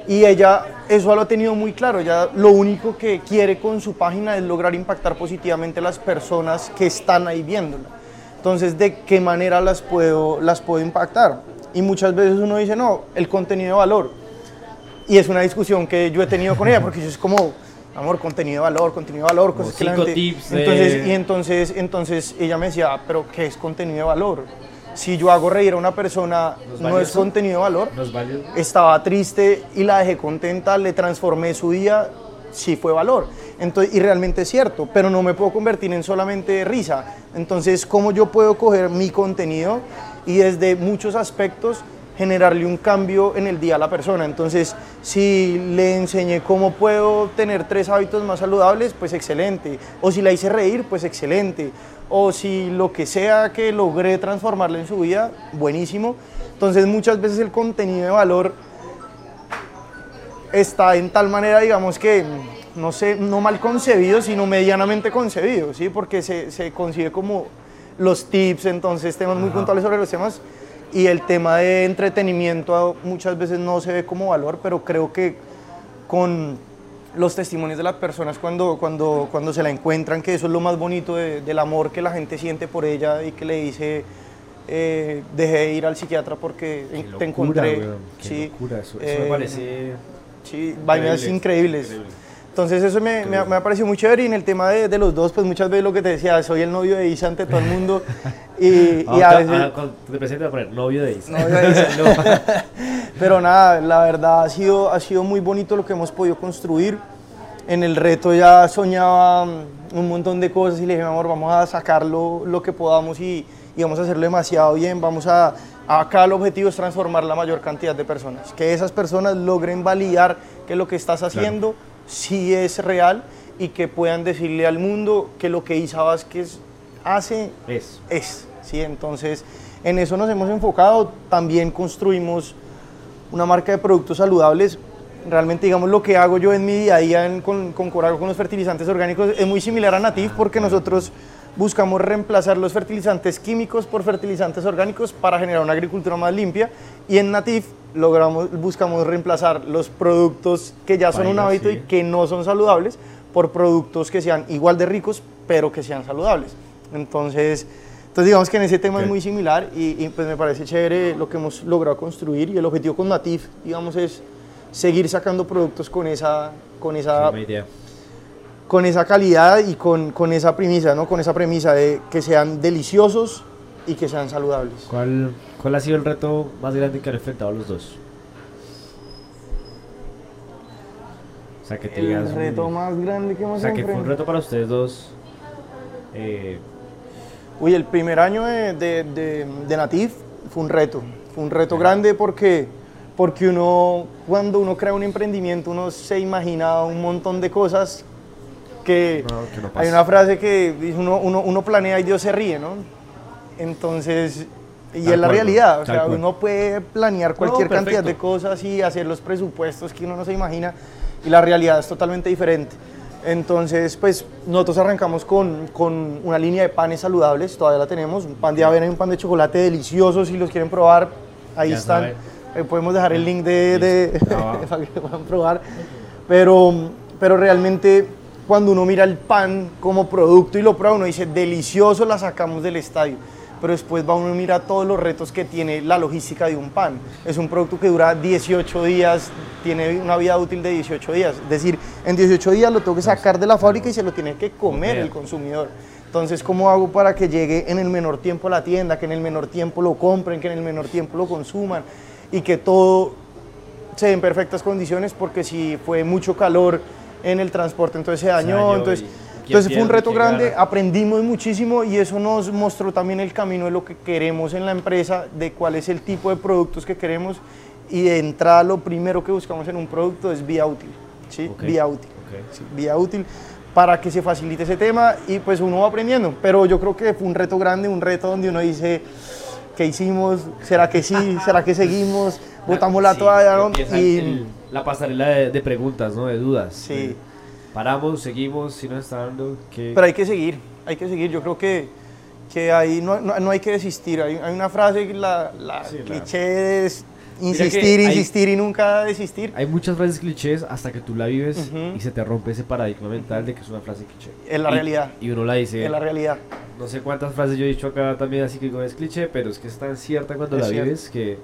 Y ella eso lo ha tenido muy claro, ya lo único que quiere con su página es lograr impactar positivamente a las personas que están ahí viéndola. Entonces, ¿de qué manera las puedo, las puedo impactar? Y muchas veces uno dice, no, el contenido de valor. Y es una discusión que yo he tenido con ella, porque yo es como, amor, contenido de valor, contenido de valor, Como cosas que la gente- tips de- Entonces, y entonces, entonces ella me decía, "Ah, pero ¿qué es contenido de valor? Si yo hago reír a una persona, ¿Nos no es eso? contenido de valor. Estaba triste y la dejé contenta, le transformé su día, sí fue valor. Entonces, y realmente es cierto, pero no me puedo convertir en solamente risa. Entonces, ¿cómo yo puedo coger mi contenido y desde muchos aspectos generarle un cambio en el día a la persona? Entonces, si le enseñé cómo puedo tener tres hábitos más saludables, pues excelente. O si la hice reír, pues excelente. O si lo que sea que logré transformarle en su vida, buenísimo. Entonces, muchas veces el contenido de valor está en tal manera, digamos que, no sé, no mal concebido, sino medianamente concebido, ¿sí? Porque se, se concibe como los tips, entonces temas muy puntuales sobre los temas, y el tema de entretenimiento muchas veces no se ve como valor, pero creo que con los testimonios de las personas cuando, cuando, cuando se la encuentran, que eso es lo más bonito de- del amor que la gente siente por ella y que le dice, eh, dejé de ir al psiquiatra porque Qué te encontré. weón, qué sí, locura, eso, eso me eh, parece... Sí, vainas increíbles. increíble. Entonces eso me, me, me ha parecido muy chévere y en el tema de, de los dos, pues muchas veces lo que te decía, soy el novio de Isa ante todo el mundo y, y Ah, a ah, veces... cuando te presentas a poner novio de Isa. Novio de Isa. No. Pero nada, la verdad ha sido, ha sido muy bonito lo que hemos podido construir. En el reto ya soñaba mm, un montón de cosas y le dije, mi amor, vamos a sacarlo lo que podamos y, y vamos a hacerlo demasiado bien. Vamos a, acá el objetivo es transformar la mayor cantidad de personas. Que esas personas logren validar que lo que estás haciendo sí es real y que puedan decirle al mundo que lo que Isa Vázquez hace Es. es, ¿sí? Entonces, en eso nos hemos enfocado. También construimos una marca de productos saludables. Realmente, digamos, lo que hago yo en mi día a día en- con, con Corago, con los fertilizantes orgánicos, es muy similar a Natif porque nosotros buscamos reemplazar los fertilizantes químicos por fertilizantes orgánicos para generar una agricultura más limpia. Y en Natif logramos, buscamos reemplazar los productos que ya son un Baila, hábito sí. y que no son saludables por productos que sean igual de ricos, pero que sean saludables. Entonces, entonces digamos que en ese tema Ok. es muy similar y, y, pues me parece chévere lo que hemos logrado construir y el objetivo con Natif, digamos, es seguir sacando productos con esa, con esa, idea. con esa calidad y con, con esa premisa, ¿no? Con esa premisa de que sean deliciosos y que sean saludables. ¿Cuál, ¿Cuál ha sido el reto más grande que han enfrentado los dos? O sea, que te digas. El reto más grande que O hemos sea, que fue un reto para ustedes dos. eh, Uy, el primer año de, de, de, de Natif fue un reto. Fue un reto grande porque, porque uno, cuando uno crea un emprendimiento, uno se imagina un montón de cosas que... No, que no hay una frase que dice, uno, uno, uno planea y Dios se ríe, ¿no? Entonces, y es la realidad. O sea, uno puede planear cualquier cantidad de cosas y hacer los presupuestos que uno no se imagina y la realidad es totalmente diferente. Entonces, pues nosotros arrancamos con, con una línea de panes saludables, todavía la tenemos, un pan de avena y un pan de chocolate deliciosos, si los quieren probar, ahí Ya están. Eh, podemos dejar el link de, de-. Ah, para que puedan probar. Pero, pero realmente cuando uno mira el pan como producto y lo prueba, uno dice, delicioso, la sacamos del estadio. Pero después va uno y mira todos los retos que tiene la logística de un pan. Es un producto que dura 18 días, tiene una vida útil de 18 días. Es decir, en 18 días lo tengo que sacar de la fábrica y se lo tiene que comer el consumidor. Entonces, ¿cómo hago para que llegue en el menor tiempo a la tienda, que en el menor tiempo lo compren, que en el menor tiempo lo consuman y que todo se dé en perfectas condiciones? Porque si fue mucho calor en el transporte, entonces se dañó. dañó entonces, y entonces fue un reto grande, gana. aprendimos muchísimo y eso nos mostró también el camino de lo que queremos en la empresa, de cuál es el tipo de productos que queremos y de entrada lo primero que buscamos en un producto es vía útil, ¿sí? Ok, Vía útil ok. sí, vía útil para que se facilite ese tema y pues uno va aprendiendo. Pero yo creo que fue un reto grande, un reto donde uno dice, ¿qué hicimos? ¿Será que sí? ¿Será que seguimos? Botamos la Sí, toalla, ¿no? Y el- la pasarela de, de preguntas, ¿no? De dudas. Sí. Paramos, seguimos, si nos está dando que... pero hay que seguir, hay que seguir. Yo creo que, que ahí no, no, no hay que desistir. Hay, hay una frase, la, la Sí, la- cliché es insistir, que hay- insistir y nunca desistir. Hay muchas frases clichés hasta que tú la vives Ujú. y se te rompe ese paradigma mental de que es una frase cliché. Es la Y- realidad. Y uno la dice, Es la realidad. no sé cuántas frases yo he dicho acá también así que es cliché, pero es que es tan cierta cuando Es la cierto. vives que,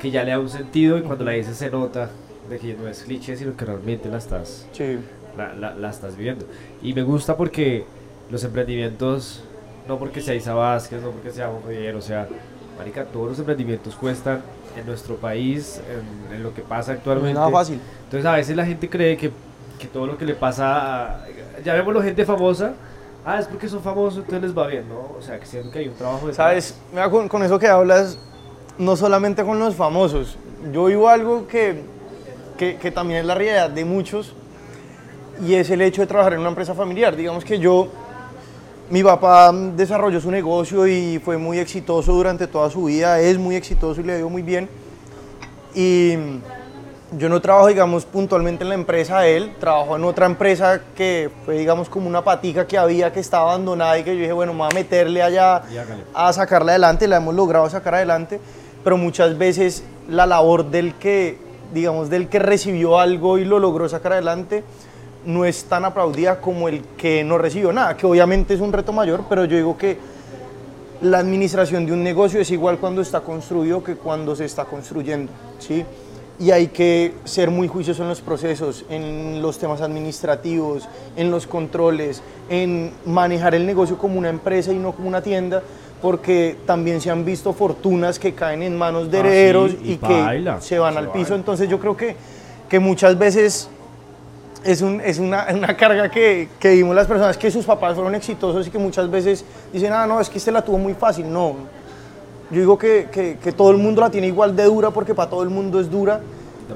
que ya le da un sentido y cuando la dices se nota de que no es cliché, sino que realmente la estás, Sí. La, la- la estás viviendo. Y me gusta porque los emprendimientos, no porque sea Isa Vázquez, no porque sea Juan o sea, marica, todos los emprendimientos cuestan en nuestro país, en, en lo que pasa No es actualmente. nada fácil. Entonces a veces la gente cree que, que todo lo que le pasa, a, ya vemos la gente famosa, ah, es porque son famosos, entonces les va bien, ¿no? O sea, que siento que hay un trabajo de Sabes, mira, con, con eso que hablas, no solamente con los famosos. Yo vivo algo que, que, que también es la realidad de muchos y es el hecho de trabajar en una empresa familiar. Digamos que yo, mi papá desarrolló su negocio y fue muy exitoso durante toda su vida, es muy exitoso y le dio muy bien. Y yo no trabajo, digamos, puntualmente en la empresa de él, trabajo en otra empresa que fue, digamos, como una patica que había que estaba abandonada y que yo dije, bueno, me voy a meterle allá a sacarla adelante, la hemos logrado sacar adelante, pero muchas veces la labor del que, digamos, del que recibió algo y lo logró sacar adelante no es tan aplaudida como el que no recibió nada, que obviamente es un reto mayor, pero yo digo que la administración de un negocio es igual cuando está construido que cuando se está construyendo, ¿sí? Y hay que ser muy juiciosos en los procesos, en los temas administrativos, en los controles, en manejar el negocio como una empresa y no como una tienda, porque también se han visto fortunas que caen en manos de Ah, sí, herederos y y, que baila, se van se al piso. baila. Entonces yo creo que, que muchas veces es, un- es una, una carga que, que vimos las personas que sus papás fueron exitosos y que muchas veces dicen, ah, no, es que este la tuvo muy fácil. No, yo digo que, que- que todo el mundo la tiene igual de dura porque para todo el mundo es dura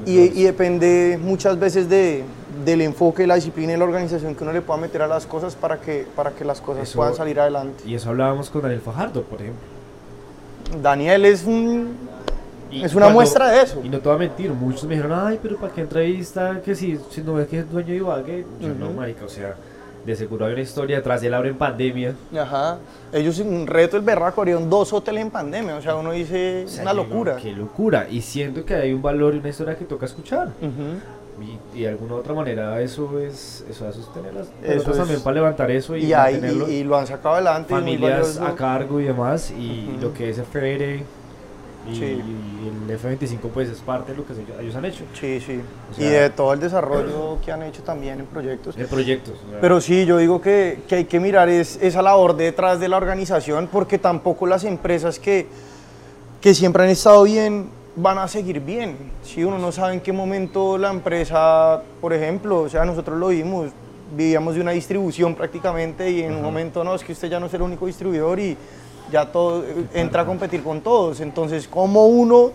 y, y depende muchas veces de, del enfoque, la disciplina y la organización que uno le pueda meter a las cosas para que, para que las cosas Eso- puedan salir adelante. Y eso hablábamos con Daniel Fajardo, por ejemplo. Daniel es un... Y Es una muestra de eso. Y no te voy a mentir, muchos me dijeron, ay, pero ¿para qué entrevista? Que si, si no ves que es dueño de Ibagué. Yo no, Ujú. marica, o sea, de seguro hay una historia detrás de él ahora en pandemia. Ajá. Ellos un reto el berraco abrieron dos hoteles en pandemia, o sea, uno dice O sea, una locura. Qué locura. Y siento que hay un valor y una historia que toca escuchar. Ujú. Y, y de alguna otra manera eso es eso es sostener las Eso es. también para levantar eso y, Y, hay- y, lo han sacado adelante. familias a cargo y demás y Ujú. lo que es FR y, Sí. y el F25 pues es parte de lo que ellos, han hecho Sí, sí. O y sea- de todo el desarrollo que han hecho también en proyectos. de proyectos o sea, Pero sí, yo digo que, que hay que mirar es, esa labor detrás de la organización, porque tampoco las empresas que, que siempre han estado bien van a seguir bien. Si uno no sabe en qué momento la empresa, por ejemplo, o sea, nosotros lo vimos, vivíamos de una distribución prácticamente y en un momento no, es que usted ya no es el único distribuidor y ya todo entra a competir con todos. Entonces, ¿cómo uno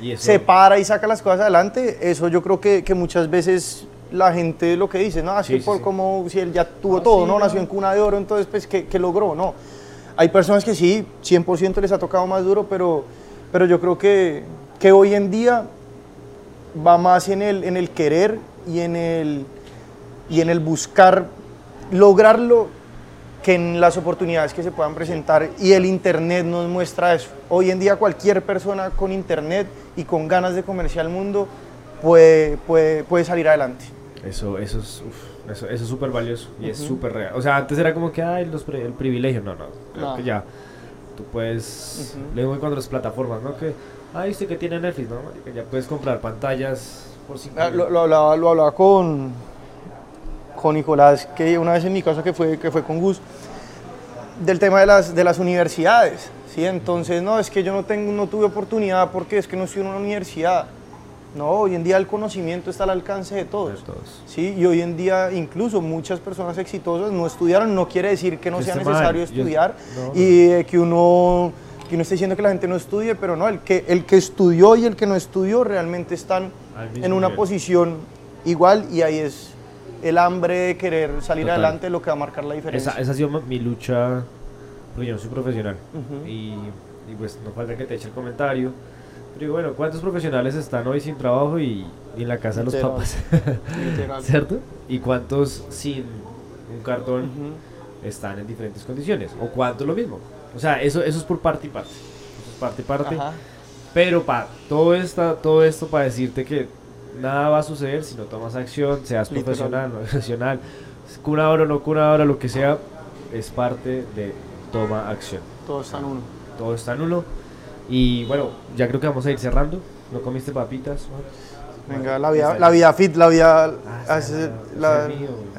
y se para y saca las cosas adelante, eso yo creo que, que muchas veces la gente lo que dice, no, es Sí, por sí. como si él ya tuvo Ah, todo, sí, ¿no? no. Nació en cuna de oro, entonces pues ¿qué, qué logró? No. Hay personas que sí, 100% les ha tocado más duro, pero, pero yo creo que, que hoy en día va más en el, en el querer y en el, y en el buscar lograrlo que en las oportunidades que se puedan presentar y el internet nos muestra eso. Hoy en día cualquier persona con internet y con ganas de comerse al mundo puede, puede, puede salir adelante. eso eso es uf, eso, eso es súper valioso y es súper real o sea antes era como que ay los pri- el privilegio no no creo que ya tú puedes Ujú. luego cuando las plataformas no que ay usted que tiene Netflix no marica, ya puedes comprar pantallas por cinco Ah. Lo, lo hablaba, lo hablaba con, con Nicolás, que una vez en mi casa que fue, que fue con Gus, del tema de las, de las universidades. ¿sí? Entonces, no, es que yo no, tengo, no tuve oportunidad porque es que no estoy en una universidad. No, hoy en día el conocimiento está al alcance de todos. De todos. Sí, y hoy en día incluso muchas personas exitosas no estudiaron, no quiere decir que no sea mal, necesario yo- estudiar no, y eh, que uno que uno esté diciendo que la gente no estudie, pero no, el que, el que estudió y el que no estudió realmente están en una nivel. posición igual y ahí es el hambre de querer salir Total. adelante lo que va a marcar la diferencia. Esa, esa ha sido mi lucha, porque yo no soy profesional. Ujú. y, y pues no falta que te eche el comentario. Pero bueno, ¿cuántos profesionales están hoy sin trabajo y, y en la casa de los papás? ¿Cierto? ¿Y cuántos sin un cartón Ujú. están en diferentes condiciones? ¿O cuántos lo mismo? O sea, eso, eso es por parte y parte. Eso es parte y parte. Ajá. Pero pa, todo, esta, todo esto para decirte que nada va a suceder si no tomas acción, seas profesional, no profesional, cuna o no cuna ahora, lo que sea, es parte de toma acción. Todo está en uno. Todo está nulo. Y bueno, ya creo que vamos a ir cerrando. ¿No comiste papitas? Venga, la vida, la vida fit, la vida... Ah, es- esa- la-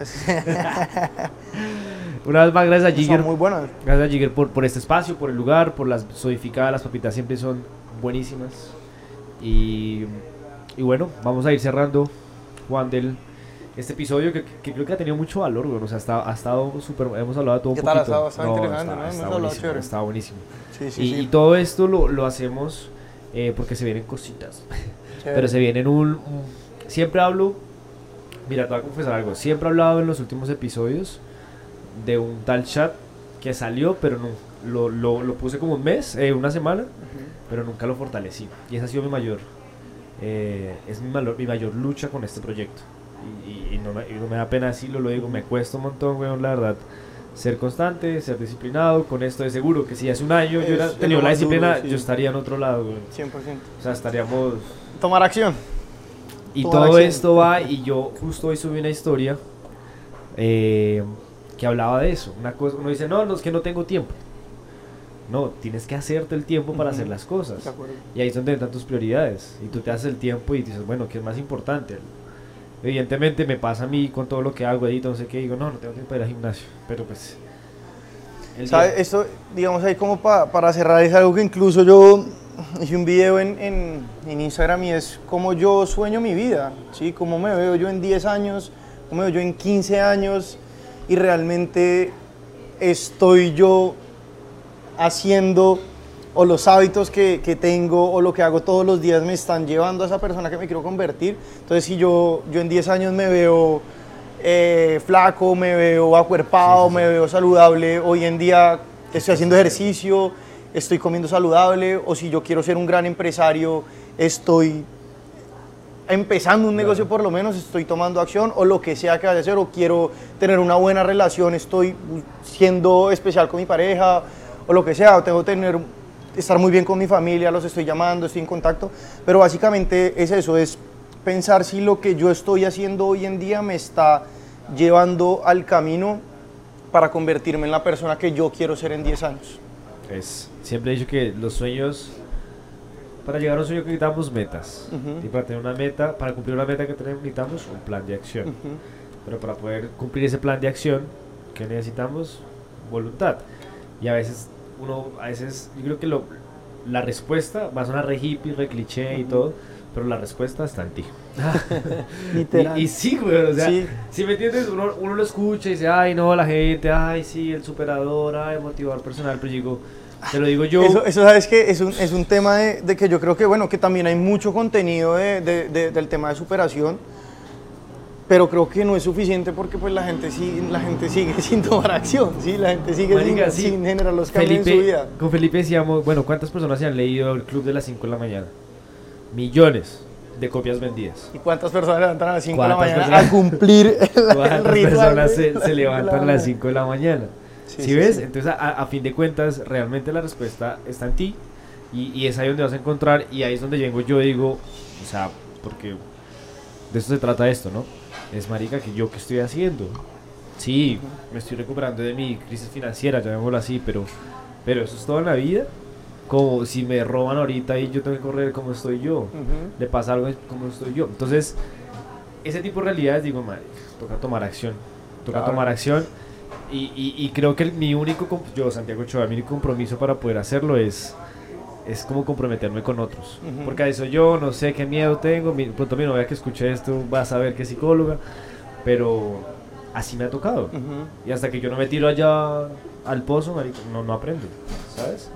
es es- Una vez más, gracias a Jigger. muy buenas. Gracias a Jigger por, por este espacio, por el lugar, por las sodificadas. Las papitas siempre son buenísimas. Y, y bueno, vamos a ir cerrando, Juan, del este episodio que, que creo que ha tenido mucho valor, güey. O sea, ha estado, ha estado súper. Hemos hablado de todo un ¿Qué tal? Ha poquito. estado- estado interesante, está- está buenísimo, chévere. está buenísimo. Sí, sí, y, sí. y todo esto lo, lo hacemos eh, porque se vienen cositas. Pero se vienen un, un- Siempre hablo... Mira, te voy a confesar algo. Siempre he hablado en los últimos episodios de un tal chat que salió, pero no, lo, lo, lo puse como un mes, eh, una semana, pero nunca lo fortalecí. Y esa ha sido mi mayor... eh, es mi, mayor, mi mayor lucha con este proyecto. Y, y- no, me, y no me da pena decirlo, lo digo, me cuesta un montón, weón, la verdad. Ser constante, ser disciplinado, con esto de seguro que si hace un año yo Es- tenido lo la más duro, disciplina, sí. yo estaría en otro lado, weón. 100%. O sea, estaríamos Tomar acción. y Tomar todo acción. esto va, y yo justo hoy subí una historia eh, que hablaba de eso. Una cosa, uno dice, no, no, es que no tengo tiempo. No, tienes que hacerte el tiempo para hacer las cosas. Y ahí es donde entran tus prioridades. Y tú te haces el tiempo y dices, bueno, ¿qué es más importante? Evidentemente me pasa a mí con todo lo que hago, edito, no sé qué, digo, no, no tengo tiempo para ir al gimnasio. Pero pues... ¿Sabe? Esto, digamos ahí como pa- para cerrar, es algo que incluso yo hice un video en, en, en Instagram y es cómo yo sueño mi vida, ¿sí? Cómo me veo yo en 10 años, cómo me veo yo en 15 años y realmente estoy yo haciendo o los hábitos que, que tengo o lo que hago todos los días me están llevando a esa persona que me quiero convertir. Entonces si yo, yo en 10 años me veo eh, flaco, me veo acuerpado, me veo saludable, hoy en día estoy haciendo ejercicio, estoy comiendo saludable, o si yo quiero ser un gran empresario, estoy empezando un negocio por lo menos, estoy tomando acción, o lo que sea que vaya a hacer, o quiero tener una buena relación, estoy siendo especial con mi pareja, o lo que sea, o tengo que tener, estar muy bien con mi familia, los estoy llamando, estoy en contacto, pero básicamente es eso, es pensar si lo que yo estoy haciendo hoy en día me está llevando al camino para convertirme en la persona que yo quiero ser en 10 años. Es, siempre he dicho que los sueños, para llegar a un sueño necesitamos metas. Ujú. Y para tener una meta, para cumplir una meta que tenemos necesitamos un plan de acción. Ujú. Pero para poder cumplir ese plan de acción, que necesitamos? Voluntad. Y a veces, uno, a veces, yo creo que lo, la respuesta va a sonar re hippie, re cliché y todo, pero la respuesta está en ti. Y, y sí, güey, o sea, Sí. si me entiendes, uno, uno lo escucha y dice, ay, no, la gente, ay, sí, el superador, ay, motivador personal, pero digo, te lo digo yo. Eso, eso sabes que es un, es un tema de, de que yo creo que, bueno, que también hay mucho contenido de- de- del tema de superación, pero creo que no es suficiente porque pues la gente, sigue, la gente sigue sin tomar acción, ¿sí? La gente sigue Marica, sin, sí. sin generar los cambios Felipe, en su vida. Con Felipe decíamos, bueno, ¿cuántas personas se han leído el club de las 5 de la mañana? Millones de copias vendidas. ¿Y cuántas personas levantan a las 5 de la ¿Cuántas mañana personas? a cumplir el, el ¿Cuántas ritual? personas de- se, levantan a las 5 de la mañana? Sí, ¿Sí, sí, ves? sí. Entonces, a, a fin de cuentas, realmente la respuesta está en ti y, y es ahí donde vas a encontrar y ahí es donde llego yo digo, o sea, porque de eso se trata esto, ¿no? Es marica que yo qué estoy haciendo. Sí, me estoy recuperando de mi crisis financiera, llamémoslo así, pero, pero eso es toda la vida. Como si me roban ahorita y yo tengo que correr como estoy yo. Ujú. Le pasa algo como estoy yo. Entonces, ese tipo de realidades, digo, madre, toca tomar acción. Toca Claro. tomar acción. Y, y- y creo que el- mi único, yo, Santiago Ochoa, mi único compromiso para poder hacerlo es, es como comprometerme con otros. Porque a eso yo no sé qué miedo tengo. Mi, pronto mi novia que escuche esto va a saber que es psicóloga. Pero así me ha tocado. Y hasta que yo no me tiro allá al pozo, marico, no, no aprendo. ¿Sabes?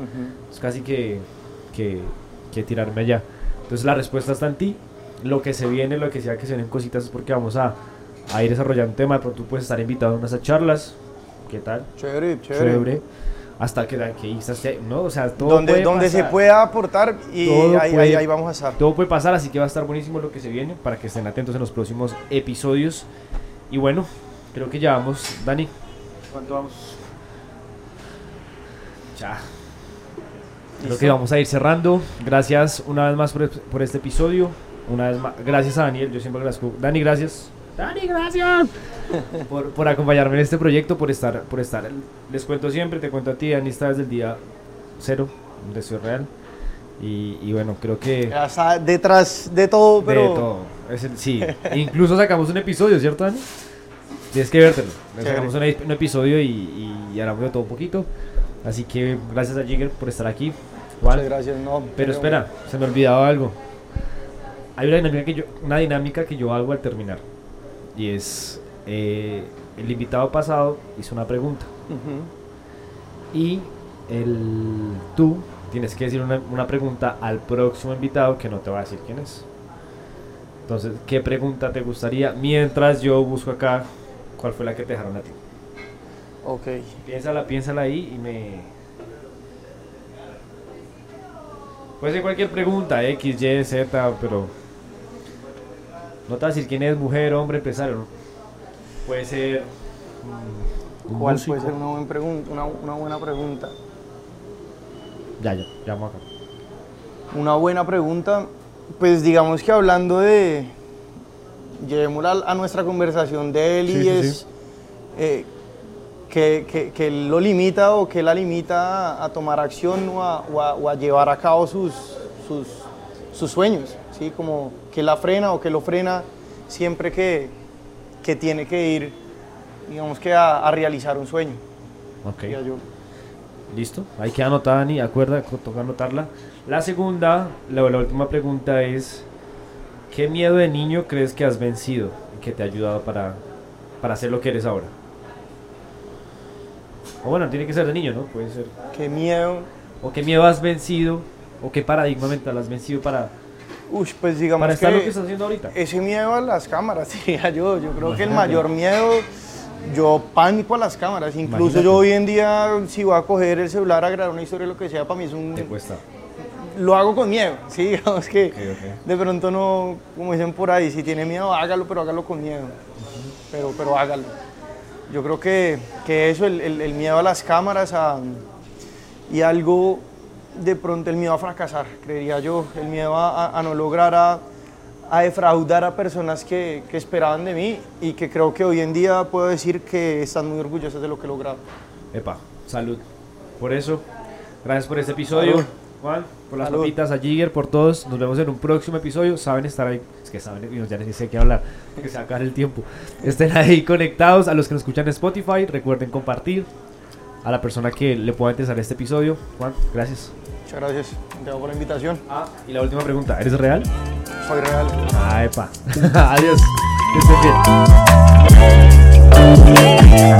Es casi que, que, que tirarme allá. Entonces la respuesta está en ti. Lo que se viene, lo que sea que se vienen cositas es porque vamos a, a ir desarrollando un tema. De pronto puedes estar invitado a unas charlas. ¿Qué tal? Chévere, chévere. Chévere. Hasta que, te- ¿no? O sea, todo donde puede donde se pasar. pueda aportar y ahí, puede- ahí, ahí vamos a estar. Todo puede pasar, así que va a estar buenísimo lo que se viene para que estén atentos en los próximos episodios. Y bueno, creo que ya vamos. Dani, ¿cuánto vamos? Ya. Creo ¿Listo? que vamos a ir cerrando. Gracias una vez más por, por este episodio. Una vez más, gracias a Daniel. Yo siempre agradezco. Dani, gracias. Dani, gracias. por, por acompañarme en este proyecto, por estar, por estar. Les cuento siempre, te cuento a ti, Dani está desde el día cero de Ciudad Real. Y, y bueno, creo que... Ya está detrás de todo, pero De todo. Es el- sí. Incluso sacamos un episodio, ¿cierto, Dani? Tienes que vértelo. Sacamos un, un episodio y, y hablamos de todo un poquito. Así que gracias a Jigger por estar aquí. Juan. muchas gracias. No, Pero espera, se me olvidaba algo. Hay una dinámica que yo, una dinámica que yo hago al terminar. Y es, eh, el invitado pasado hizo una pregunta. Y el, tú tienes que decir una, una pregunta al próximo invitado que no te va a decir quién es. Entonces, ¿qué pregunta te gustaría? Mientras yo busco acá cuál fue la que te dejaron a ti. Ok. Piénsala, piénsala ahí y me... Puede ser cualquier pregunta, X, Y, Z, pero... No te va a decir quién es, mujer, hombre, empresario. ¿no? Puede ser... mm, ¿Cuál músico. puede ser una buena pregunta? Una, una buena pregunta. Ya, ya, ya vamos acá. Una buena pregunta, pues digamos que hablando de, llevémosla a, nuestra conversación de él Sí, y sí, es sí. eh, que, que, lo limita o que la limita a, a tomar acción o a, o a- o a llevar a cabo sus, sus, sus sueños, ¿sí? Como que la frena o que lo frena siempre que, que tiene que ir, digamos que a, a realizar un sueño. Ok. yo. Listo, hay que anotar, Dani, acuerda, toca anotarla. La segunda, la, la última pregunta es, ¿qué miedo de niño crees que has vencido y que te ha ayudado para, para hacer lo que eres ahora? O bueno, tiene que ser de niño, ¿no? Puede ser. Qué miedo. ¿O qué miedo has vencido? ¿O qué paradigma mental has vencido para, Uy, pues digamos para estar que... lo que estás haciendo ahorita? Ese miedo a las cámaras, diría yo. Yo creo que el mayor miedo yo pánico a las cámaras. Incluso Imagínate. yo hoy en día, si voy a coger el celular a grabar una historia, lo que sea, para mí es un... Te cuesta. Lo hago con miedo, sí, digamos que de pronto no, como dicen por ahí, si tiene miedo, hágalo, pero hágalo con miedo. Pero, pero hágalo. Yo creo que, que eso, el, el- el miedo a las cámaras a- y algo, de pronto el miedo a fracasar, creería yo, el miedo a, a- no lograr, a, a defraudar a personas que, que esperaban de mí y que creo que hoy en día puedo decir que están muy orgullosas de lo que he logrado. Epa, salud. Por eso, gracias por este episodio. Salud. Juan, por las Salud. papitas, a Jigger, por todos. Nos vemos en un próximo episodio. Saben estar ahí. Es que saben, ya ni sé qué hablar, porque se va a acabar el tiempo. Estén ahí conectados. A los que nos escuchan en Spotify, recuerden compartir. A la persona que le pueda interesar este episodio. Juan, gracias. Muchas gracias, Santiago, por la invitación. Ah, y la última pregunta: ¿eres real? Soy real. Ah, epa. Adiós. Que estén bien.